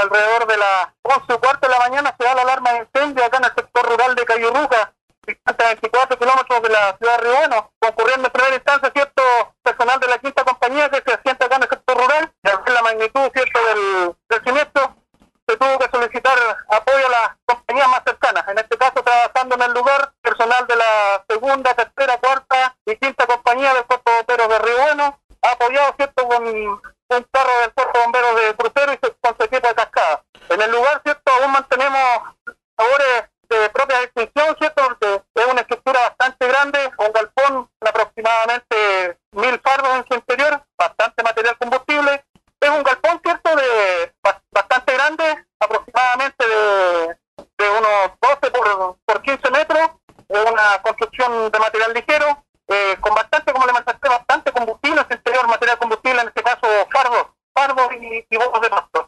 alrededor de las 11 o cuarto de la mañana se da la alarma de incendio acá en el sector rural de Cayurruca, distante 24 kilómetros de la ciudad de Ribono, concurriendo en primera instancia cierto personal de la quinta compañía que se asienta acá en el sector rural, y la magnitud cierto del, del se tuvo que solicitar apoyo a las compañías más cercanas, en este caso trabajando en el lugar personal de la segunda, tercera, cuarta y quinta compañía del cuerpo de bomberos de Río Bueno apoyado cierto con un carro del bastante grande, aproximadamente de, unos 12 por, por, 15 metros, de una construcción de material ligero, eh, con bastante, como le manifesté, bastante combustible, en interior material combustible, en este caso fardos, fardos y, y de pasto.